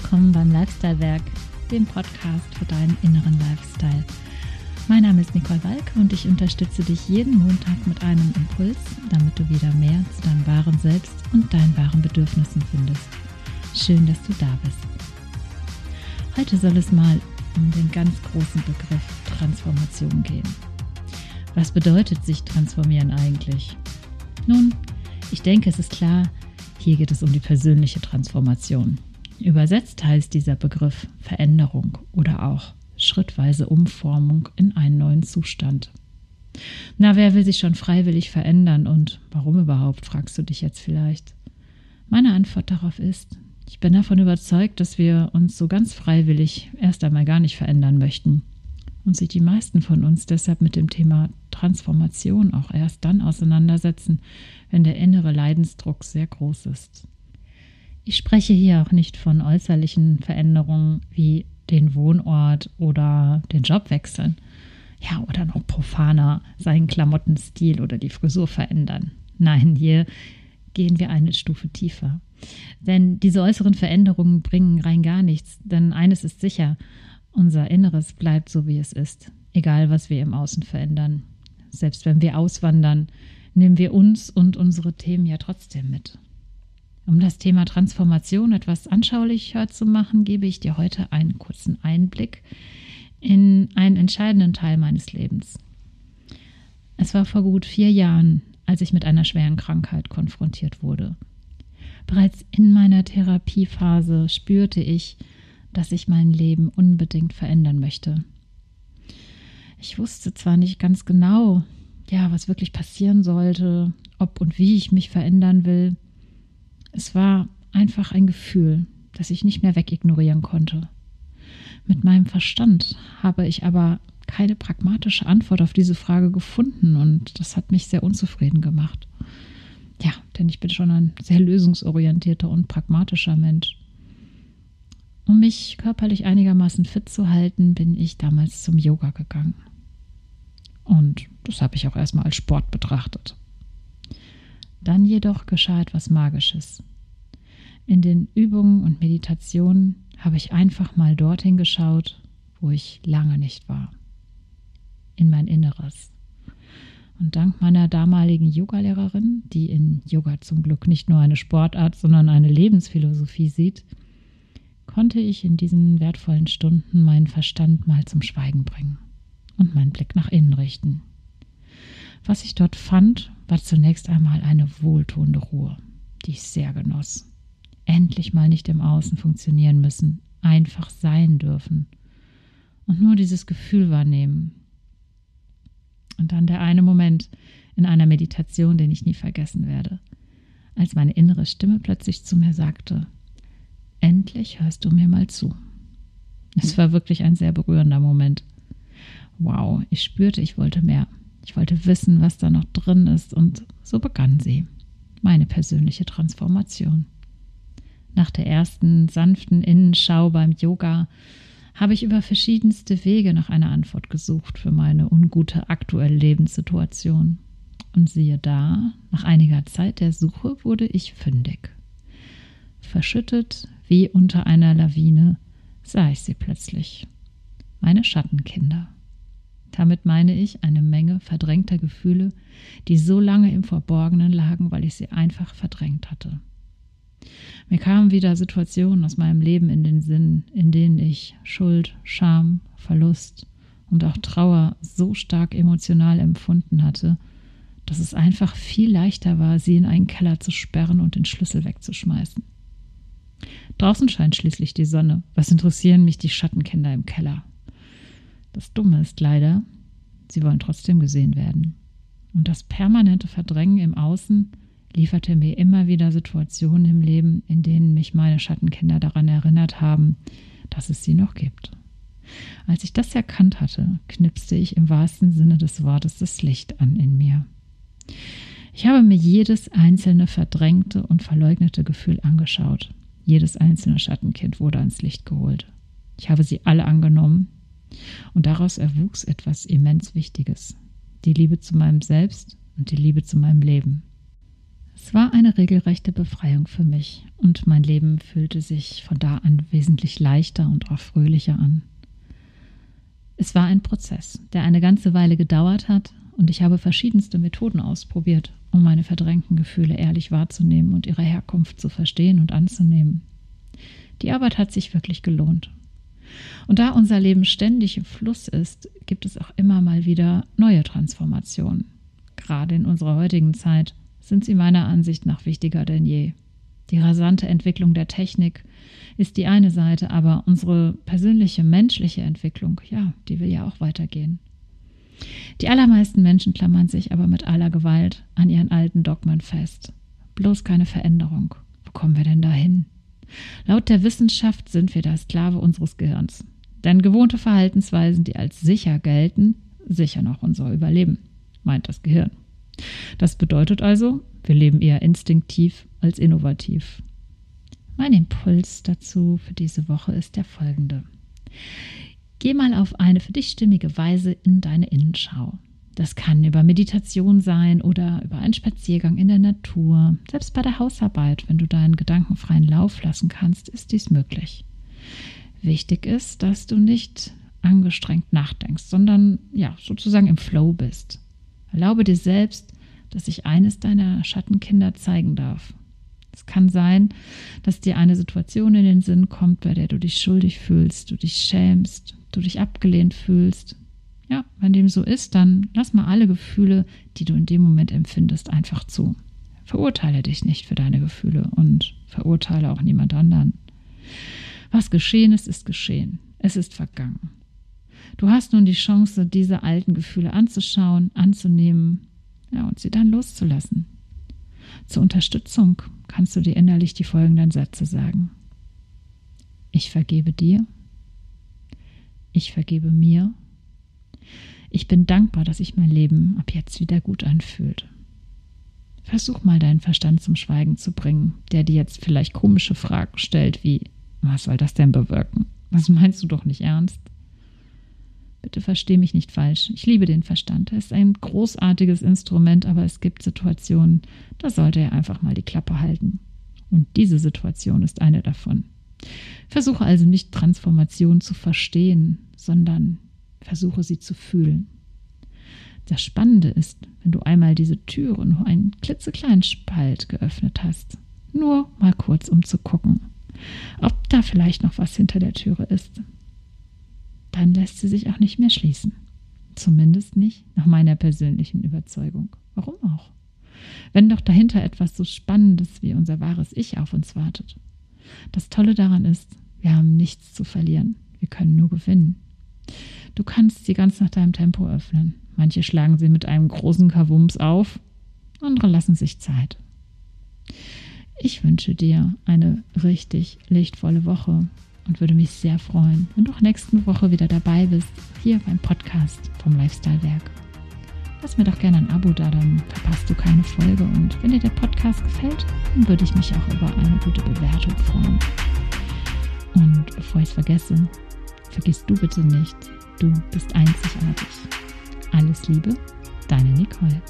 willkommen beim Lifestyle Werk, dem Podcast für deinen inneren Lifestyle. Mein Name ist Nicole Walk und ich unterstütze dich jeden Montag mit einem Impuls, damit du wieder mehr zu deinem wahren Selbst und deinen wahren Bedürfnissen findest. Schön, dass du da bist. Heute soll es mal um den ganz großen Begriff Transformation gehen. Was bedeutet sich transformieren eigentlich? Nun, ich denke, es ist klar, hier geht es um die persönliche Transformation. Übersetzt heißt dieser Begriff Veränderung oder auch schrittweise Umformung in einen neuen Zustand. Na, wer will sich schon freiwillig verändern und warum überhaupt, fragst du dich jetzt vielleicht. Meine Antwort darauf ist, ich bin davon überzeugt, dass wir uns so ganz freiwillig erst einmal gar nicht verändern möchten und sich die meisten von uns deshalb mit dem Thema Transformation auch erst dann auseinandersetzen, wenn der innere Leidensdruck sehr groß ist. Ich spreche hier auch nicht von äußerlichen Veränderungen wie den Wohnort oder den Job wechseln. Ja, oder noch profaner seinen Klamottenstil oder die Frisur verändern. Nein, hier gehen wir eine Stufe tiefer. Denn diese äußeren Veränderungen bringen rein gar nichts. Denn eines ist sicher, unser Inneres bleibt so, wie es ist, egal was wir im Außen verändern. Selbst wenn wir auswandern, nehmen wir uns und unsere Themen ja trotzdem mit. Um das Thema Transformation etwas anschaulicher zu machen, gebe ich dir heute einen kurzen Einblick in einen entscheidenden Teil meines Lebens. Es war vor gut vier Jahren, als ich mit einer schweren Krankheit konfrontiert wurde. Bereits in meiner Therapiephase spürte ich, dass ich mein Leben unbedingt verändern möchte. Ich wusste zwar nicht ganz genau, ja, was wirklich passieren sollte, ob und wie ich mich verändern will, es war einfach ein Gefühl, das ich nicht mehr wegignorieren konnte. Mit meinem Verstand habe ich aber keine pragmatische Antwort auf diese Frage gefunden und das hat mich sehr unzufrieden gemacht. Ja, denn ich bin schon ein sehr lösungsorientierter und pragmatischer Mensch. Um mich körperlich einigermaßen fit zu halten, bin ich damals zum Yoga gegangen. Und das habe ich auch erstmal als Sport betrachtet. Dann jedoch geschah etwas Magisches. In den Übungen und Meditationen habe ich einfach mal dorthin geschaut, wo ich lange nicht war. In mein Inneres. Und dank meiner damaligen Yogalehrerin, die in Yoga zum Glück nicht nur eine Sportart, sondern eine Lebensphilosophie sieht, konnte ich in diesen wertvollen Stunden meinen Verstand mal zum Schweigen bringen und meinen Blick nach innen richten. Was ich dort fand, war zunächst einmal eine wohltuende Ruhe, die ich sehr genoss. Endlich mal nicht im Außen funktionieren müssen, einfach sein dürfen und nur dieses Gefühl wahrnehmen. Und dann der eine Moment in einer Meditation, den ich nie vergessen werde, als meine innere Stimme plötzlich zu mir sagte, endlich hörst du mir mal zu. Es war wirklich ein sehr berührender Moment. Wow, ich spürte, ich wollte mehr. Ich wollte wissen, was da noch drin ist, und so begann sie, meine persönliche Transformation. Nach der ersten sanften Innenschau beim Yoga habe ich über verschiedenste Wege nach einer Antwort gesucht für meine ungute aktuelle Lebenssituation. Und siehe da, nach einiger Zeit der Suche wurde ich fündig. Verschüttet wie unter einer Lawine sah ich sie plötzlich. Meine Schattenkinder. Damit meine ich eine Menge verdrängter Gefühle, die so lange im Verborgenen lagen, weil ich sie einfach verdrängt hatte. Mir kamen wieder Situationen aus meinem Leben in den Sinn, in denen ich Schuld, Scham, Verlust und auch Trauer so stark emotional empfunden hatte, dass es einfach viel leichter war, sie in einen Keller zu sperren und den Schlüssel wegzuschmeißen. Draußen scheint schließlich die Sonne. Was interessieren mich die Schattenkinder im Keller? Das Dumme ist leider, sie wollen trotzdem gesehen werden. Und das permanente Verdrängen im Außen lieferte mir immer wieder Situationen im Leben, in denen mich meine Schattenkinder daran erinnert haben, dass es sie noch gibt. Als ich das erkannt hatte, knipste ich im wahrsten Sinne des Wortes das Licht an in mir. Ich habe mir jedes einzelne verdrängte und verleugnete Gefühl angeschaut. Jedes einzelne Schattenkind wurde ans Licht geholt. Ich habe sie alle angenommen und daraus erwuchs etwas immens Wichtiges. Die Liebe zu meinem Selbst und die Liebe zu meinem Leben. Es war eine regelrechte Befreiung für mich und mein Leben fühlte sich von da an wesentlich leichter und auch fröhlicher an. Es war ein Prozess, der eine ganze Weile gedauert hat und ich habe verschiedenste Methoden ausprobiert, um meine verdrängten Gefühle ehrlich wahrzunehmen und ihre Herkunft zu verstehen und anzunehmen. Die Arbeit hat sich wirklich gelohnt. Und da unser Leben ständig im Fluss ist, gibt es auch immer mal wieder neue Transformationen. Gerade in unserer heutigen Zeit sind sie meiner Ansicht nach wichtiger denn je. Die rasante Entwicklung der Technik ist die eine Seite, aber unsere persönliche menschliche Entwicklung, ja, die will ja auch weitergehen. Die allermeisten Menschen klammern sich aber mit aller Gewalt an ihren alten Dogmen fest. Bloß keine Veränderung. Wo kommen wir denn dahin? Laut der Wissenschaft sind wir der Sklave unseres Gehirns. Denn gewohnte Verhaltensweisen, die als sicher gelten, sichern auch unser Überleben, meint das Gehirn. Das bedeutet also, wir leben eher instinktiv als innovativ. Mein Impuls dazu für diese Woche ist der folgende. Geh mal auf eine für dich stimmige Weise in deine Innenschau. Das kann über Meditation sein oder über einen Spaziergang in der Natur. Selbst bei der Hausarbeit, wenn du deinen gedankenfreien Lauf lassen kannst, ist dies möglich. Wichtig ist, dass du nicht angestrengt nachdenkst, sondern ja, sozusagen im Flow bist. Erlaube dir selbst, dass sich eines deiner Schattenkinder zeigen darf. Es kann sein, dass dir eine Situation in den Sinn kommt, bei der du dich schuldig fühlst, du dich schämst, du dich abgelehnt fühlst. Ja, wenn dem so ist, dann lass mal alle Gefühle, die du in dem Moment empfindest, einfach zu. Verurteile dich nicht für deine Gefühle und verurteile auch niemand anderen. Was geschehen ist, ist geschehen. Es ist vergangen. Du hast nun die Chance, diese alten Gefühle anzuschauen, anzunehmen ja, und sie dann loszulassen. Zur Unterstützung kannst du dir innerlich die folgenden Sätze sagen. Ich vergebe dir. Ich vergebe mir. Ich bin dankbar, dass sich mein Leben ab jetzt wieder gut anfühlt. Versuch mal deinen Verstand zum Schweigen zu bringen, der dir jetzt vielleicht komische Fragen stellt, wie was soll das denn bewirken? Das meinst du doch nicht ernst? Bitte versteh mich nicht falsch. Ich liebe den Verstand. Er ist ein großartiges Instrument, aber es gibt Situationen, da sollte er einfach mal die Klappe halten. Und diese Situation ist eine davon. Versuche also nicht Transformation zu verstehen, sondern versuche sie zu fühlen. Das Spannende ist, wenn du einmal diese Türe nur einen klitzekleinen Spalt geöffnet hast, nur mal kurz um zu gucken, ob da vielleicht noch was hinter der Türe ist, dann lässt sie sich auch nicht mehr schließen. Zumindest nicht nach meiner persönlichen Überzeugung. Warum auch? Wenn doch dahinter etwas so Spannendes wie unser wahres Ich auf uns wartet. Das Tolle daran ist, wir haben nichts zu verlieren. Wir können nur gewinnen. Du kannst sie ganz nach deinem Tempo öffnen. Manche schlagen sie mit einem großen Kavums auf, andere lassen sich Zeit. Ich wünsche dir eine richtig lichtvolle Woche und würde mich sehr freuen, wenn du auch nächste Woche wieder dabei bist, hier beim Podcast vom Lifestyle Werk. Lass mir doch gerne ein Abo da, dann verpasst du keine Folge. Und wenn dir der Podcast gefällt, dann würde ich mich auch über eine gute Bewertung freuen. Und bevor ich es vergesse, vergiss du bitte nicht, du bist einzigartig. Alles Liebe, deine Nicole.